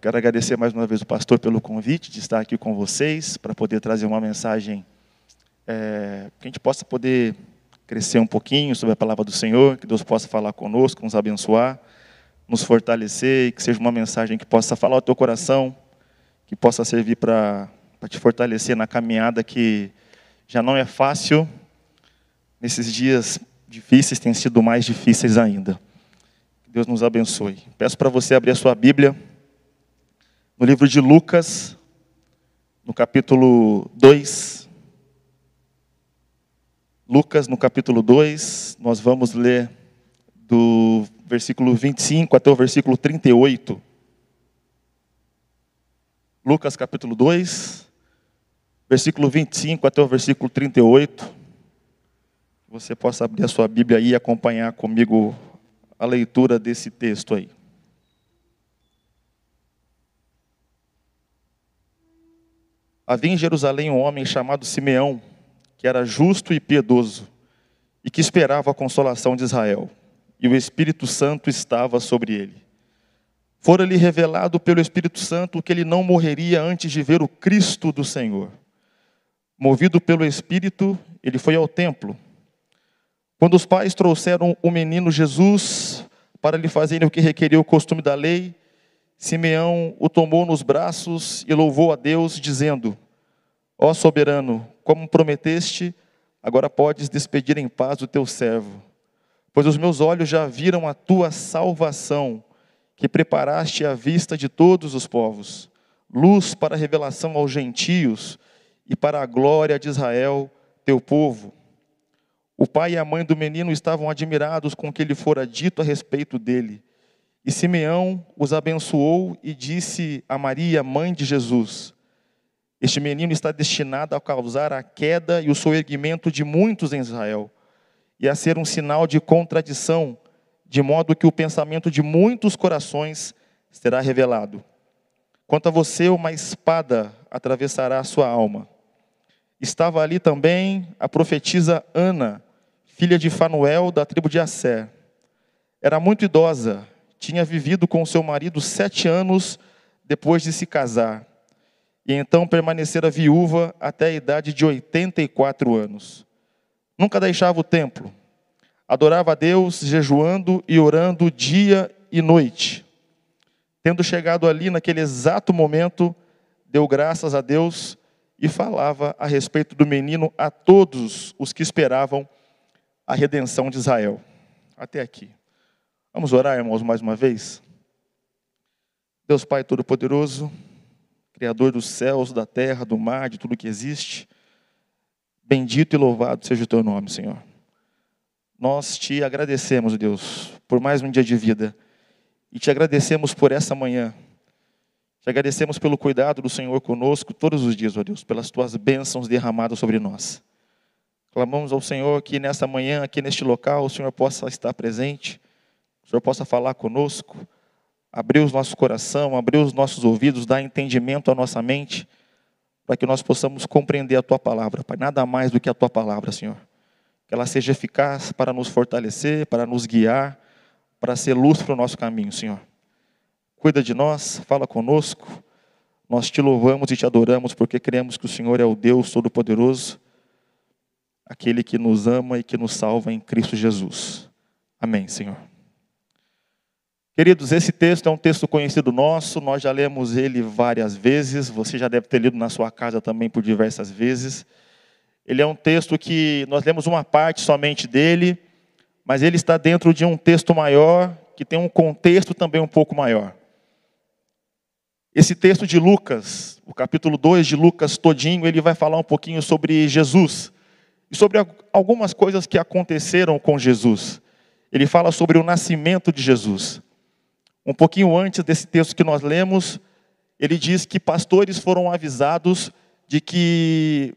quero agradecer mais uma vez o pastor pelo convite de estar aqui com vocês, para poder trazer uma mensagem é, que a gente possa poder crescer um pouquinho sobre a palavra do Senhor, que Deus possa falar conosco, nos abençoar, nos fortalecer, e que seja uma mensagem que possa falar ao teu coração, que possa servir para te fortalecer na caminhada que já não é fácil, nesses dias difíceis têm sido mais difíceis ainda. Deus nos abençoe. Peço para você abrir a sua Bíblia no livro de Lucas, no capítulo 2. Lucas, no capítulo 2, nós vamos ler do versículo 25 até o versículo 38. Lucas, capítulo 2, versículo 25 até o versículo 38. Você possa abrir a sua Bíblia e acompanhar comigo a leitura desse texto aí. Havia em Jerusalém um homem chamado Simeão, que era justo e piedoso, e que esperava a consolação de Israel, e o Espírito Santo estava sobre ele. Fora-lhe revelado pelo Espírito Santo que ele não morreria antes de ver o Cristo do Senhor. Movido pelo Espírito, ele foi ao templo quando os pais trouxeram o menino Jesus para lhe fazerem o que requeria o costume da lei, Simeão o tomou nos braços e louvou a Deus, dizendo: Ó soberano, como prometeste, agora podes despedir em paz o teu servo, pois os meus olhos já viram a tua salvação, que preparaste à vista de todos os povos, luz para a revelação aos gentios e para a glória de Israel, teu povo. O pai e a mãe do menino estavam admirados com o que lhe fora dito a respeito dele. E Simeão os abençoou e disse a Maria, mãe de Jesus: Este menino está destinado a causar a queda e o soerguimento de muitos em Israel, e a ser um sinal de contradição, de modo que o pensamento de muitos corações será revelado. Quanto a você, uma espada atravessará a sua alma. Estava ali também a profetisa Ana, filha de Fanuel, da tribo de Asser. Era muito idosa, tinha vivido com seu marido sete anos depois de se casar, e então permanecera viúva até a idade de 84 anos. Nunca deixava o templo, adorava a Deus, jejuando e orando dia e noite. Tendo chegado ali naquele exato momento, deu graças a Deus e falava a respeito do menino a todos os que esperavam a redenção de Israel. Até aqui. Vamos orar, irmãos, mais uma vez? Deus Pai Todo-Poderoso, Criador dos céus, da terra, do mar, de tudo que existe, bendito e louvado seja o Teu nome, Senhor. Nós te agradecemos, Deus, por mais um dia de vida e te agradecemos por essa manhã. Te agradecemos pelo cuidado do Senhor conosco todos os dias, ó Deus, pelas tuas bênçãos derramadas sobre nós. Clamamos ao Senhor que nessa manhã, aqui neste local, o Senhor possa estar presente, Senhor possa falar conosco, abrir os nossos coração, abrir os nossos ouvidos, dar entendimento à nossa mente, para que nós possamos compreender a Tua palavra, Pai, nada mais do que a Tua palavra, Senhor. Que ela seja eficaz para nos fortalecer, para nos guiar, para ser luz para o nosso caminho, Senhor. Cuida de nós, fala conosco, nós te louvamos e te adoramos, porque cremos que o Senhor é o Deus Todo-Poderoso, aquele que nos ama e que nos salva em Cristo Jesus. Amém, Senhor. Queridos, esse texto é um texto conhecido nosso, nós já lemos ele várias vezes, você já deve ter lido na sua casa também por diversas vezes. Ele é um texto que nós lemos uma parte somente dele, mas ele está dentro de um texto maior, que tem um contexto também um pouco maior. Esse texto de Lucas, o capítulo 2 de Lucas todinho, ele vai falar um pouquinho sobre Jesus e sobre algumas coisas que aconteceram com Jesus. Ele fala sobre o nascimento de Jesus. Um pouquinho antes desse texto que nós lemos, ele diz que pastores foram avisados de que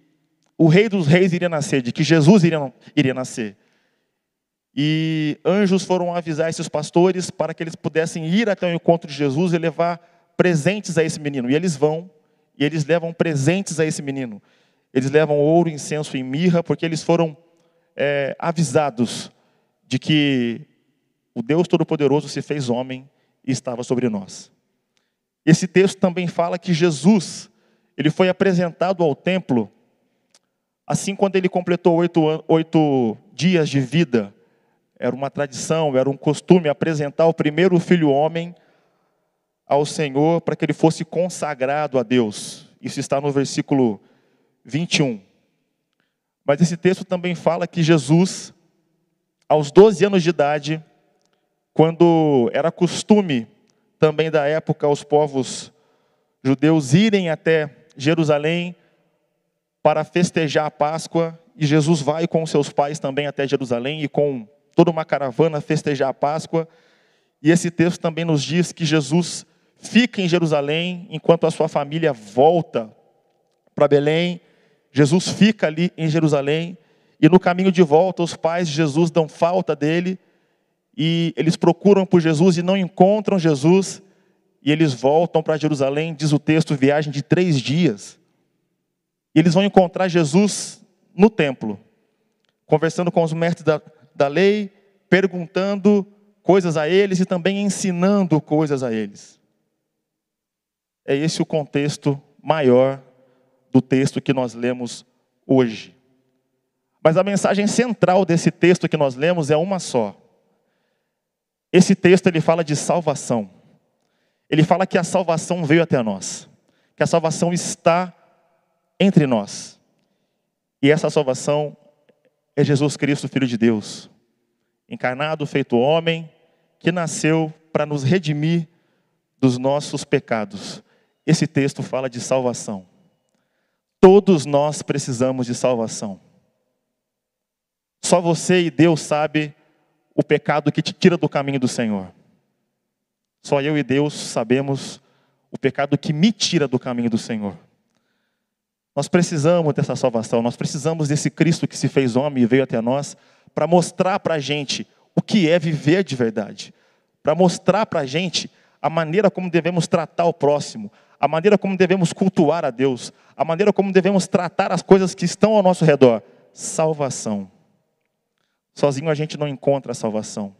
o Rei dos Reis iria nascer, de que Jesus iria, iria nascer. E anjos foram avisar esses pastores para que eles pudessem ir até o encontro de Jesus e levar presentes a esse menino. E eles vão, e eles levam presentes a esse menino. Eles levam ouro, incenso e mirra, porque eles foram é, avisados de que o Deus Todo-Poderoso se fez homem estava sobre nós. Esse texto também fala que Jesus, ele foi apresentado ao templo, assim quando ele completou oito, oito dias de vida. Era uma tradição, era um costume apresentar o primeiro filho homem ao Senhor para que ele fosse consagrado a Deus. Isso está no versículo 21. Mas esse texto também fala que Jesus, aos 12 anos de idade, quando era costume também da época os povos judeus irem até Jerusalém para festejar a Páscoa, e Jesus vai com seus pais também até Jerusalém e com toda uma caravana festejar a Páscoa. E esse texto também nos diz que Jesus fica em Jerusalém enquanto a sua família volta para Belém. Jesus fica ali em Jerusalém e no caminho de volta os pais de Jesus dão falta dele e eles procuram por Jesus e não encontram Jesus, e eles voltam para Jerusalém, diz o texto, viagem de três dias. E eles vão encontrar Jesus no templo, conversando com os mestres da, da lei, perguntando coisas a eles e também ensinando coisas a eles. É esse o contexto maior do texto que nós lemos hoje. Mas a mensagem central desse texto que nós lemos é uma só. Esse texto ele fala de salvação. Ele fala que a salvação veio até nós, que a salvação está entre nós. E essa salvação é Jesus Cristo, Filho de Deus, encarnado, feito homem, que nasceu para nos redimir dos nossos pecados. Esse texto fala de salvação. Todos nós precisamos de salvação. Só você e Deus sabe o pecado que te tira do caminho do Senhor. Só eu e Deus sabemos o pecado que me tira do caminho do Senhor. Nós precisamos dessa salvação, nós precisamos desse Cristo que se fez homem e veio até nós para mostrar para a gente o que é viver de verdade, para mostrar para a gente a maneira como devemos tratar o próximo, a maneira como devemos cultuar a Deus, a maneira como devemos tratar as coisas que estão ao nosso redor. Salvação. Sozinho a gente não encontra a salvação.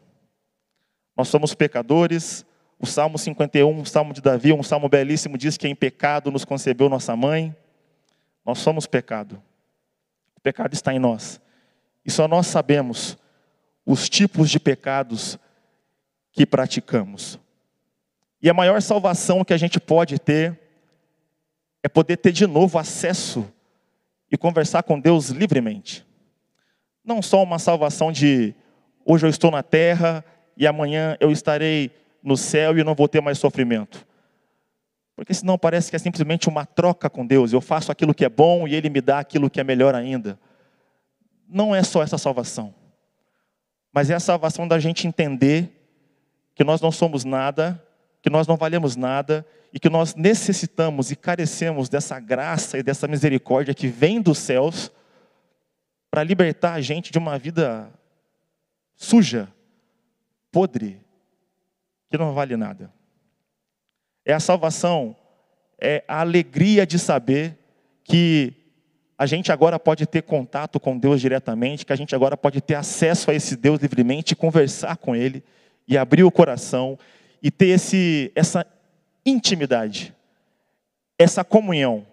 Nós somos pecadores. O Salmo 51, o Salmo de Davi, um salmo belíssimo, diz que em pecado nos concebeu nossa mãe. Nós somos pecado. O pecado está em nós. E só nós sabemos os tipos de pecados que praticamos. E a maior salvação que a gente pode ter é poder ter de novo acesso e conversar com Deus livremente. Não só uma salvação de hoje eu estou na terra e amanhã eu estarei no céu e não vou ter mais sofrimento. Porque senão parece que é simplesmente uma troca com Deus. Eu faço aquilo que é bom e Ele me dá aquilo que é melhor ainda. Não é só essa salvação. Mas é a salvação da gente entender que nós não somos nada, que nós não valemos nada e que nós necessitamos e carecemos dessa graça e dessa misericórdia que vem dos céus para libertar a gente de uma vida suja, podre, que não vale nada. É a salvação, é a alegria de saber que a gente agora pode ter contato com Deus diretamente, que a gente agora pode ter acesso a esse Deus livremente, conversar com Ele e abrir o coração e ter esse, essa intimidade, essa comunhão.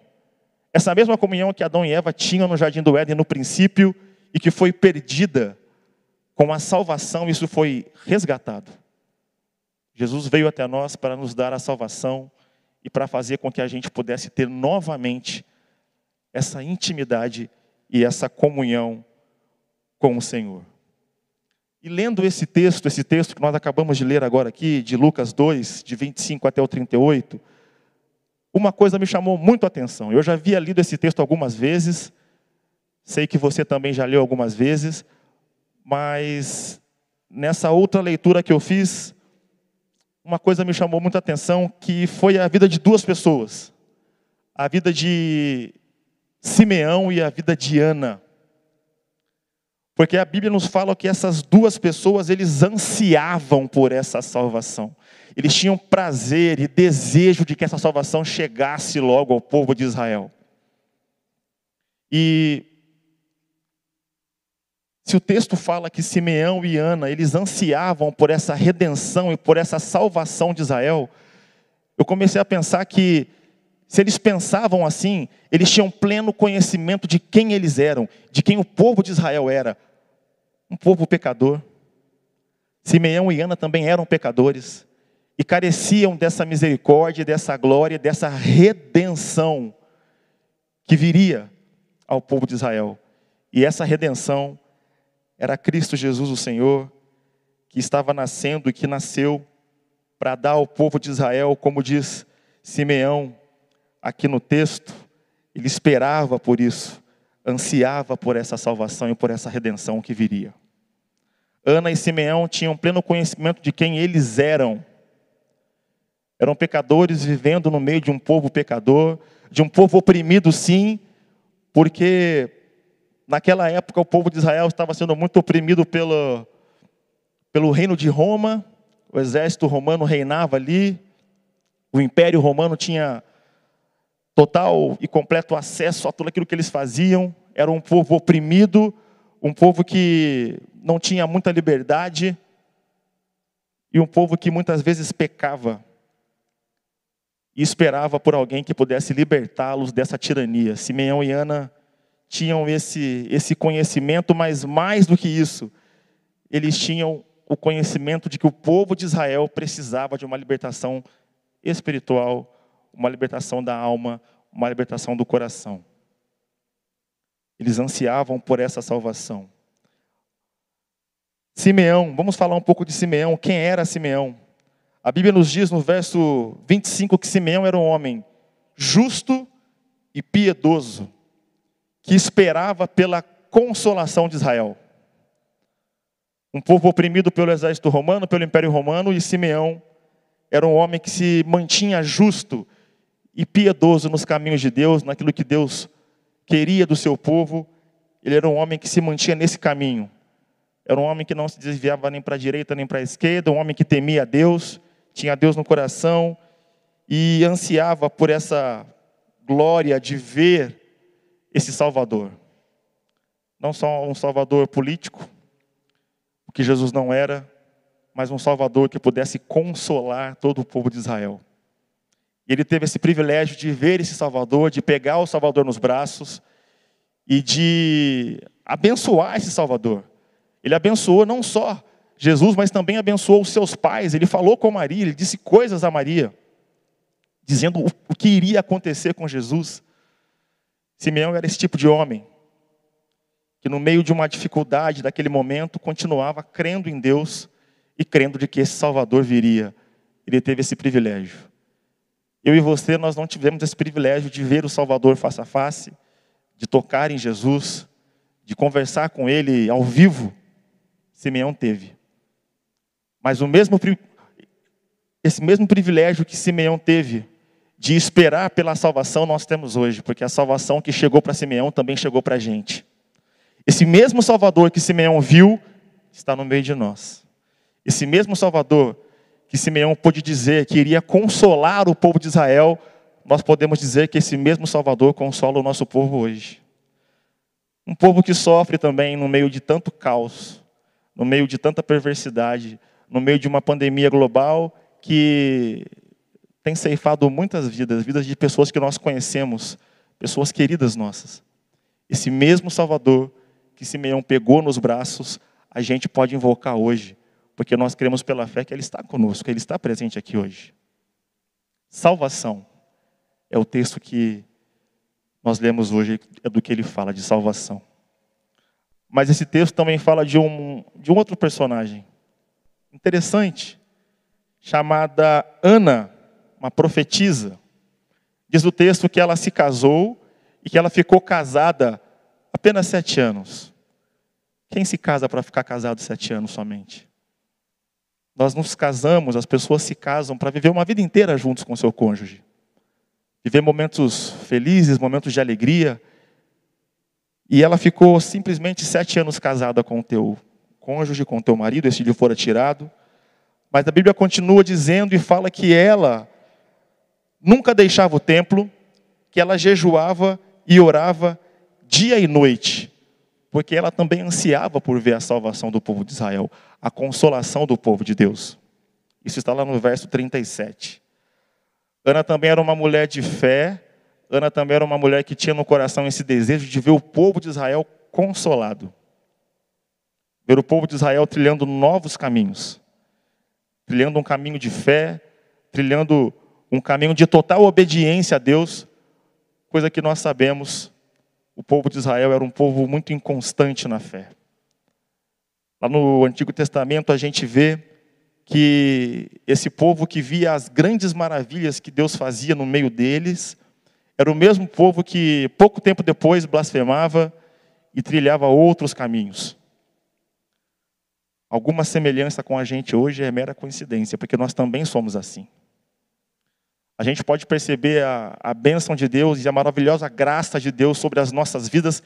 Essa mesma comunhão que Adão e Eva tinham no jardim do Éden no princípio e que foi perdida com a salvação, isso foi resgatado. Jesus veio até nós para nos dar a salvação e para fazer com que a gente pudesse ter novamente essa intimidade e essa comunhão com o Senhor. E lendo esse texto, esse texto que nós acabamos de ler agora aqui, de Lucas 2, de 25 até o 38, uma coisa me chamou muito a atenção. Eu já havia lido esse texto algumas vezes, sei que você também já leu algumas vezes, mas nessa outra leitura que eu fiz, uma coisa me chamou muito a atenção, que foi a vida de duas pessoas. A vida de Simeão e a vida de Ana. Porque a Bíblia nos fala que essas duas pessoas, eles ansiavam por essa salvação. Eles tinham prazer e desejo de que essa salvação chegasse logo ao povo de Israel. E se o texto fala que Simeão e Ana, eles ansiavam por essa redenção e por essa salvação de Israel, eu comecei a pensar que, se eles pensavam assim, eles tinham pleno conhecimento de quem eles eram, de quem o povo de Israel era. Um povo pecador. Simeão e Ana também eram pecadores e careciam dessa misericórdia, dessa glória, dessa redenção que viria ao povo de Israel. E essa redenção era Cristo Jesus, o Senhor, que estava nascendo e que nasceu para dar ao povo de Israel, como diz Simeão aqui no texto, ele esperava por isso, ansiava por essa salvação e por essa redenção que viria. Ana e Simeão tinham pleno conhecimento de quem eles eram. Eram pecadores vivendo no meio de um povo pecador, de um povo oprimido, sim, porque naquela época o povo de Israel estava sendo muito oprimido pelo, pelo reino de Roma, o exército romano reinava ali, o império romano tinha total e completo acesso a tudo aquilo que eles faziam, era um povo oprimido, um povo que não tinha muita liberdade e um povo que muitas vezes pecava e esperava por alguém que pudesse libertá-los dessa tirania. Simeão e Ana tinham esse, esse conhecimento, mas mais do que isso, eles tinham o conhecimento de que o povo de Israel precisava de uma libertação espiritual, uma libertação da alma, uma libertação do coração. Eles ansiavam por essa salvação. Simeão, vamos falar um pouco de Simeão. Quem era Simeão? A Bíblia nos diz no verso 25 que Simeão era um homem justo e piedoso, que esperava pela consolação de Israel. Um povo oprimido pelo exército romano, pelo império romano, e Simeão era um homem que se mantinha justo e piedoso nos caminhos de Deus, naquilo que Deus queria do seu povo. Ele era um homem que se mantinha nesse caminho. Era um homem que não se desviava nem para a direita nem para a esquerda, um homem que temia a Deus tinha Deus no coração e ansiava por essa glória de ver esse Salvador. Não só um Salvador político, o que Jesus não era, mas um Salvador que pudesse consolar todo o povo de Israel. E ele teve esse privilégio de ver esse Salvador, de pegar o Salvador nos braços e de abençoar esse Salvador. Ele abençoou não só Jesus, mas também abençoou os seus pais. Ele falou com Maria, ele disse coisas a Maria, dizendo o que iria acontecer com Jesus. Simeão era esse tipo de homem, que no meio de uma dificuldade daquele momento, continuava crendo em Deus e crendo de que esse Salvador viria. Ele teve esse privilégio. Eu e você, nós não tivemos esse privilégio de ver o Salvador face a face, de tocar em Jesus, de conversar com Ele ao vivo. Simeão teve. Mas o mesmo, esse mesmo privilégio que Simeão teve de esperar pela salvação, nós temos hoje, porque a salvação que chegou para Simeão também chegou para a gente. Esse mesmo Salvador que Simeão viu, está no meio de nós. Esse mesmo Salvador que Simeão pôde dizer que iria consolar o povo de Israel, nós podemos dizer que esse mesmo Salvador consola o nosso povo hoje. Um povo que sofre também no meio de tanto caos, no meio de tanta perversidade, no meio de uma pandemia global que tem ceifado muitas vidas, vidas de pessoas que nós conhecemos, pessoas queridas nossas. Esse mesmo Salvador que Simeão pegou nos braços, a gente pode invocar hoje, porque nós cremos pela fé que Ele está conosco, Ele está presente aqui hoje. Salvação é o texto que nós lemos hoje, é do que ele fala de salvação. Mas esse texto também fala de um, de um outro personagem, interessante, chamada Ana, uma profetisa. Diz o texto que ela se casou e que ela ficou casada apenas sete anos. Quem se casa para ficar casado sete anos somente? Nós nos casamos, as pessoas se casam para viver uma vida inteira juntos com seu cônjuge. Viver momentos felizes, momentos de alegria. E ela ficou simplesmente sete anos casada com o teu cônjuge, com teu marido, esse filho fora tirado. Mas a Bíblia continua dizendo e fala que ela nunca deixava o templo, que ela jejuava e orava dia e noite, porque ela também ansiava por ver a salvação do povo de Israel, a consolação do povo de Deus. Isso está lá no verso 37. Ana também era uma mulher de fé, Ana também era uma mulher que tinha no coração esse desejo de ver o povo de Israel consolado. Ver o povo de Israel trilhando novos caminhos. Trilhando um caminho de fé, trilhando um caminho de total obediência a Deus, coisa que nós sabemos, o povo de Israel era um povo muito inconstante na fé. Lá no Antigo Testamento a gente vê que esse povo que via as grandes maravilhas que Deus fazia no meio deles, era o mesmo povo que pouco tempo depois blasfemava e trilhava outros caminhos. Alguma semelhança com a gente hoje é mera coincidência, porque nós também somos assim. A gente pode perceber a, a bênção de Deus e a maravilhosa graça de Deus sobre as nossas vidas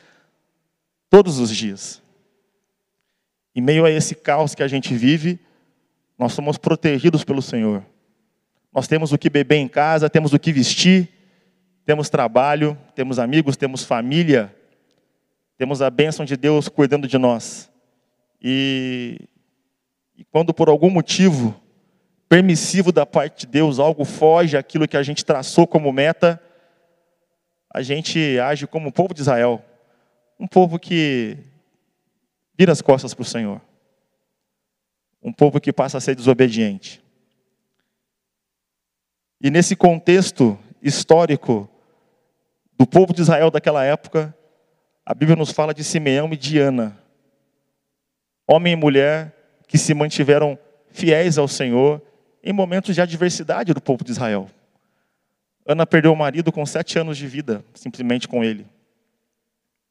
todos os dias. Em meio a esse caos que a gente vive, nós somos protegidos pelo Senhor. Nós temos o que beber em casa, temos o que vestir, temos trabalho, temos amigos, temos família, temos a bênção de Deus cuidando de nós. E, e quando por algum motivo permissivo da parte de Deus algo foge aquilo que a gente traçou como meta, a gente age como o povo de Israel, um povo que vira as costas para o Senhor um povo que passa a ser desobediente. E nesse contexto histórico do povo de Israel daquela época, a Bíblia nos fala de Simeão e de Ana, homem e mulher que se mantiveram fiéis ao Senhor em momentos de adversidade do povo de Israel. Ana perdeu o marido com sete anos de vida, simplesmente com ele.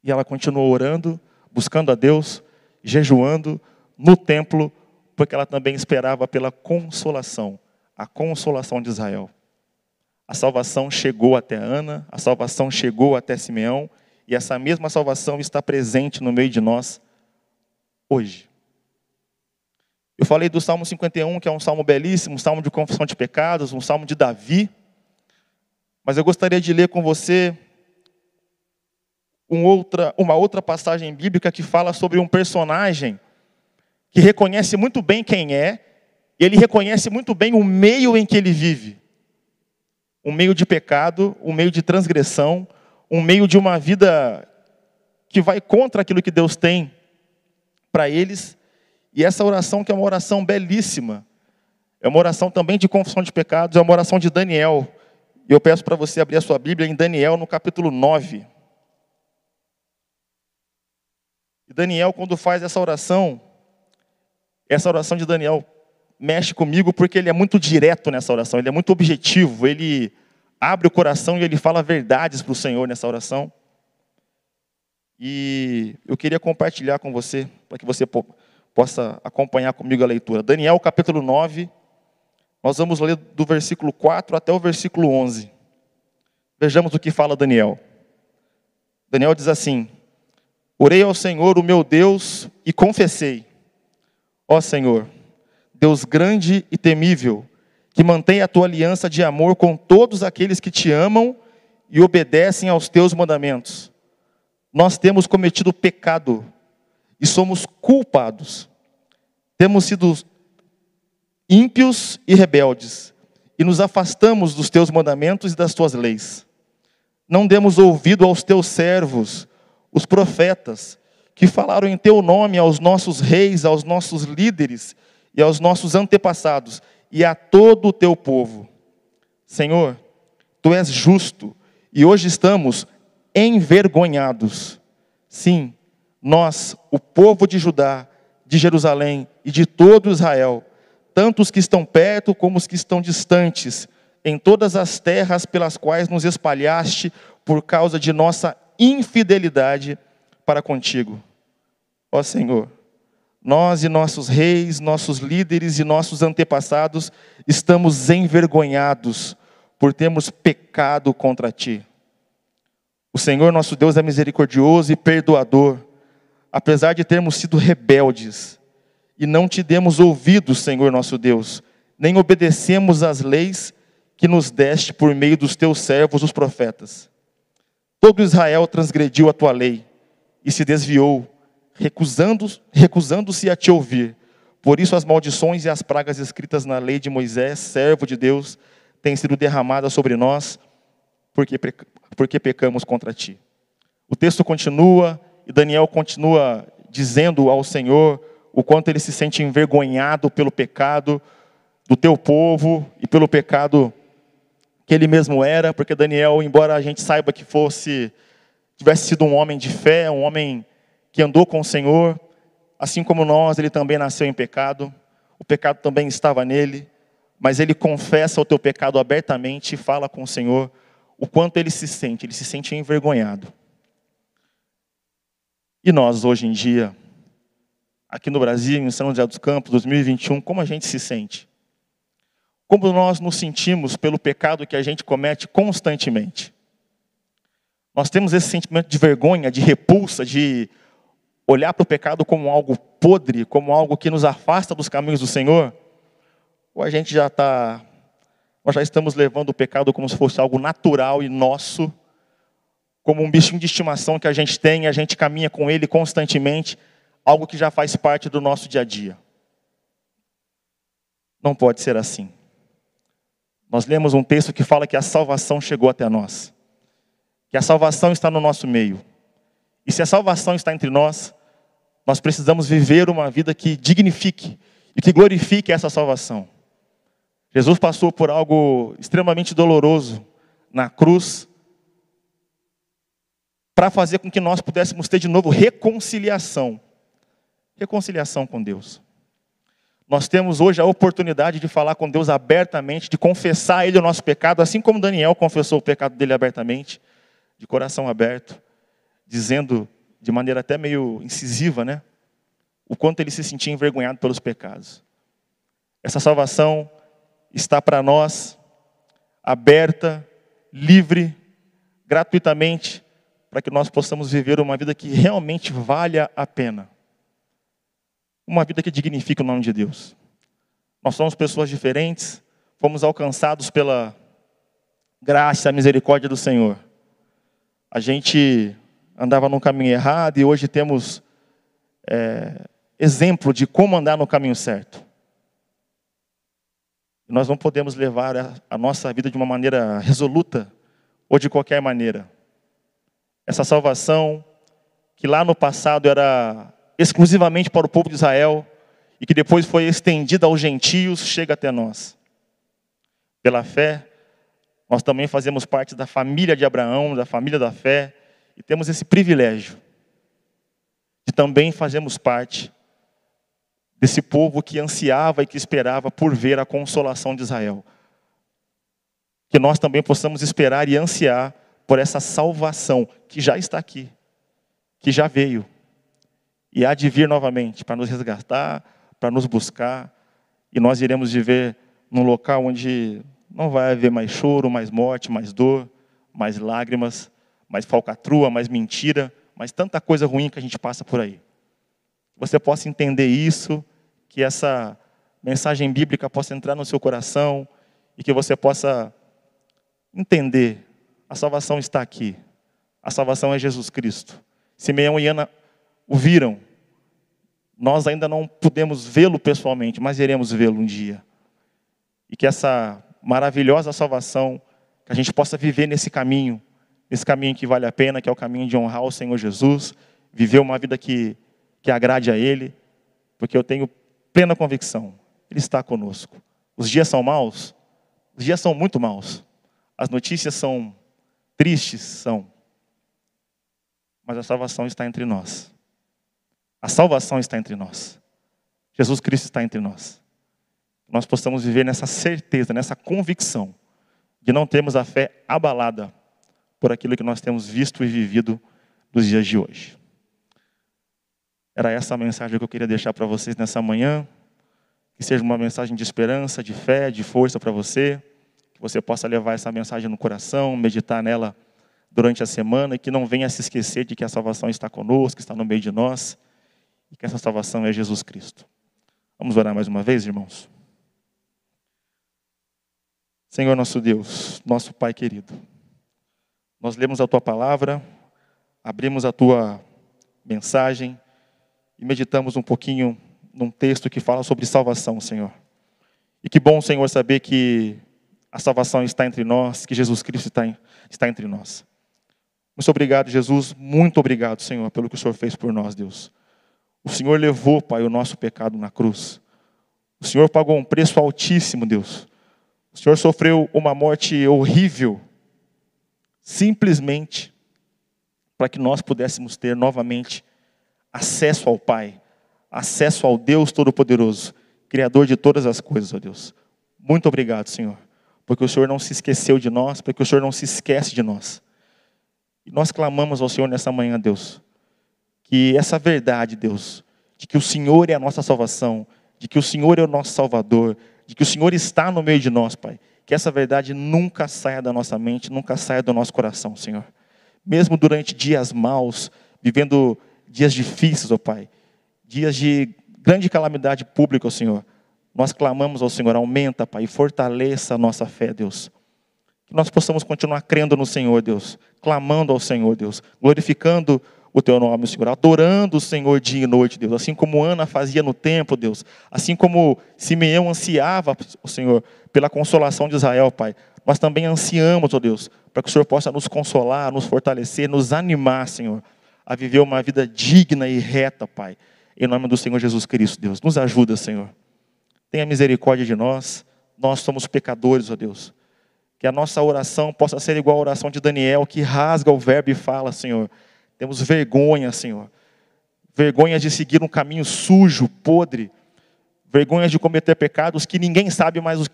E ela continuou orando, buscando a Deus, jejuando no templo, porque ela também esperava pela consolação, a consolação de Israel. A salvação chegou até Ana, a salvação chegou até Simeão, e essa mesma salvação está presente no meio de nós hoje. Eu falei do Salmo 51, que é um salmo belíssimo, um salmo de confissão de pecados, um salmo de Davi. Mas eu gostaria de ler com você outra, uma outra passagem bíblica que fala sobre um personagem que reconhece muito bem quem é, e ele reconhece muito bem o meio em que ele vive. Um meio de pecado, um meio de transgressão, um meio de uma vida que vai contra aquilo que Deus tem para eles. E essa oração que é uma oração belíssima, é uma oração também de confissão de pecados, é uma oração de Daniel. E eu peço para você abrir a sua Bíblia em Daniel, no capítulo 9. E Daniel, quando faz essa oração, essa oração de Daniel mexe comigo porque ele é muito direto nessa oração, ele é muito objetivo, ele abre o coração e ele fala verdades para o Senhor nessa oração. E eu queria compartilhar com você, para que você possa acompanhar comigo a leitura. Daniel capítulo 9, nós vamos ler do versículo 4 até o versículo 11. Vejamos o que fala Daniel. Daniel diz assim: Orei ao Senhor, o meu Deus, e confessei Ó Senhor, Deus grande e temível, que mantém a tua aliança de amor com todos aqueles que te amam e obedecem aos teus mandamentos. Nós temos cometido pecado e somos culpados. Temos sido ímpios e rebeldes e nos afastamos dos teus mandamentos e das tuas leis. Não demos ouvido aos teus servos, os profetas, que falaram em teu nome aos nossos reis, aos nossos líderes e aos nossos antepassados e a todo o teu povo. Senhor, tu és justo e hoje estamos envergonhados. Sim, nós, o povo de Judá, de Jerusalém e de todo Israel, tanto os que estão perto como os que estão distantes, em todas as terras pelas quais nos espalhaste por causa de nossa infidelidade para contigo. Ó Senhor, nós e nossos reis, nossos líderes e nossos antepassados estamos envergonhados por termos pecado contra ti. O Senhor nosso Deus é misericordioso e perdoador, apesar de termos sido rebeldes e não te demos ouvidos, Senhor nosso Deus, nem obedecemos às leis que nos deste por meio dos teus servos, os profetas. Todo Israel transgrediu a tua lei e se desviou, recusando-se recusando a te ouvir. Por isso as maldições e as pragas escritas na lei de Moisés, servo de Deus, tem sido derramada sobre nós porque, porque pecamos contra ti. O texto continua e Daniel continua dizendo ao Senhor o quanto ele se sente envergonhado pelo pecado do teu povo e pelo pecado que ele mesmo era, porque Daniel, embora a gente saiba que fosse tivesse sido um homem de fé, um homem que andou com o Senhor, assim como nós, ele também nasceu em pecado. O pecado também estava nele, mas ele confessa o teu pecado abertamente e fala com o Senhor o quanto ele se sente, ele se sente envergonhado. E nós, hoje em dia, aqui no Brasil, em São José dos Campos, 2021, como a gente se sente? Como nós nos sentimos pelo pecado que a gente comete constantemente? Nós temos esse sentimento de vergonha, de repulsa, de olhar para o pecado como algo podre, como algo que nos afasta dos caminhos do Senhor? Ou a gente já está, nós já estamos levando o pecado como se fosse algo natural e nosso, como um bichinho de estimação que a gente tem, a gente caminha com ele constantemente, algo que já faz parte do nosso dia a dia. Não pode ser assim. Nós lemos um texto que fala que a salvação chegou até nós, que a salvação está no nosso meio. E se a salvação está entre nós, nós precisamos viver uma vida que dignifique e que glorifique essa salvação. Jesus passou por algo extremamente doloroso na cruz, para fazer com que nós pudéssemos ter de novo reconciliação. Reconciliação com Deus. Nós temos hoje a oportunidade de falar com Deus abertamente, de confessar a Ele o nosso pecado, assim como Daniel confessou o pecado dele abertamente, de coração aberto, dizendo de maneira até meio incisiva, né? O quanto ele se sentia envergonhado pelos pecados. Essa salvação está para nós aberta, livre, gratuitamente, para que nós possamos viver uma vida que realmente valha a pena. Uma vida que dignifique o nome de Deus. Nós somos pessoas diferentes, fomos alcançados pela graça e misericórdia do Senhor. A gente andava no caminho errado e hoje temos é, exemplo de como andar no caminho certo. Nós não podemos levar a, a nossa vida de uma maneira resoluta ou de qualquer maneira. Essa salvação, que lá no passado era exclusivamente para o povo de Israel, e que depois foi estendida aos gentios, chega até nós. Pela fé, nós também fazemos parte da família de Abraão, da família da fé, e temos esse privilégio de também fazermos parte desse povo que ansiava e que esperava por ver a consolação de Israel. Que nós também possamos esperar e ansiar por essa salvação que já está aqui, que já veio e há de vir novamente para nos resgatar, para nos buscar, e nós iremos viver num local onde não vai haver mais choro, mais morte, mais dor, mais lágrimas, mais falcatrua, mais mentira, mais tanta coisa ruim que a gente passa por aí. Você possa entender isso, que essa mensagem bíblica possa entrar no seu coração e que você possa entender a salvação está aqui. A salvação é Jesus Cristo. Simeão e Ana o viram. Nós ainda não podemos vê-lo pessoalmente, mas iremos vê-lo um dia. E que essa maravilhosa salvação, que a gente possa viver nesse caminho, nesse caminho que vale a pena, que é o caminho de honrar o Senhor Jesus, viver uma vida que, que agrade a Ele, porque eu tenho plena convicção, Ele está conosco. Os dias são maus, os dias são muito maus, as notícias são tristes são. Mas a salvação está entre nós. A salvação está entre nós. Jesus Cristo está entre nós. Nós possamos viver nessa certeza, nessa convicção de não termos a fé abalada por aquilo que nós temos visto e vivido nos dias de hoje. Era essa a mensagem que eu queria deixar para vocês nessa manhã. Que seja uma mensagem de esperança, de fé, de força para você você possa levar essa mensagem no coração, meditar nela durante a semana e que não venha se esquecer de que a salvação está conosco, está no meio de nós e que essa salvação é Jesus Cristo. Vamos orar mais uma vez, irmãos? Senhor nosso Deus, nosso Pai querido, nós lemos a Tua palavra, abrimos a Tua mensagem e meditamos um pouquinho num texto que fala sobre salvação, Senhor. E que bom, Senhor, saber que a salvação está entre nós, que Jesus Cristo está, em, está entre nós. Muito obrigado, Jesus. Muito obrigado, Senhor, pelo que o Senhor fez por nós, Deus. O Senhor levou, Pai, o nosso pecado na cruz. O Senhor pagou um preço altíssimo, Deus. O Senhor sofreu uma morte horrível, simplesmente para que nós pudéssemos ter novamente acesso ao Pai, acesso ao Deus Todo-Poderoso, Criador de todas as coisas, ó Deus. Muito obrigado, Senhor, porque o Senhor não se esqueceu de nós, porque o Senhor não se esquece de nós. E nós clamamos ao Senhor nessa manhã, Deus, que essa verdade, Deus, de que o Senhor é a nossa salvação, de que o Senhor é o nosso Salvador, de que o Senhor está no meio de nós, Pai, que essa verdade nunca saia da nossa mente, nunca saia do nosso coração, Senhor. Mesmo durante dias maus, vivendo dias difíceis, ó Pai, dias de grande calamidade pública, ó Senhor, nós clamamos ao Senhor, aumenta, Pai, e fortaleça a nossa fé, Deus. Que nós possamos continuar crendo no Senhor, Deus, clamando ao Senhor, Deus, glorificando o teu nome, Senhor, adorando o Senhor dia e noite, Deus, assim como Ana fazia no templo, Deus, assim como Simeão ansiava, o Senhor, pela consolação de Israel, Pai. Nós também ansiamos, ó Deus, para que o Senhor possa nos consolar, nos fortalecer, nos animar, Senhor, a viver uma vida digna e reta, Pai. Em nome do Senhor Jesus Cristo, Deus, nos ajuda, Senhor. Tenha misericórdia de nós. Nós somos pecadores, ó Deus. Que a nossa oração possa ser igual à oração de Daniel, que rasga o verbo e fala, Senhor. Temos vergonha, Senhor. Vergonha de seguir um caminho sujo, podre. Vergonha de cometer pecados que ninguém sabe mais o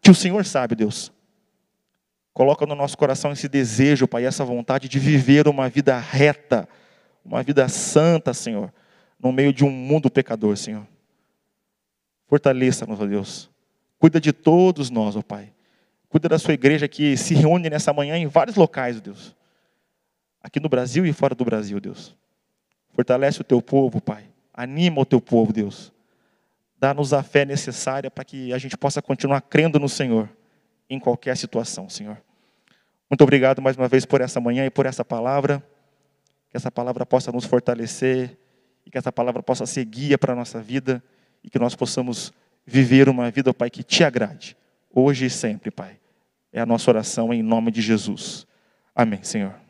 que o Senhor sabe, Deus. Coloca no nosso coração esse desejo, Pai, essa vontade de viver uma vida reta, uma vida santa, Senhor, no meio de um mundo pecador, Senhor. Fortaleça-nos, ó Deus. Cuida de todos nós, ó Pai. Cuida da sua igreja que se reúne nessa manhã em vários locais, ó Deus. Aqui no Brasil e fora do Brasil, Deus. Fortalece o teu povo, Pai. Anima o teu povo, Deus. Dá-nos a fé necessária para que a gente possa continuar crendo no Senhor em qualquer situação, Senhor. Muito obrigado mais uma vez por essa manhã e por essa palavra. Que essa palavra possa nos fortalecer e que essa palavra possa ser guia para a nossa vida e que nós possamos viver uma vida, Pai, que te agrade, hoje e sempre, Pai. É a nossa oração em nome de Jesus. Amém, Senhor.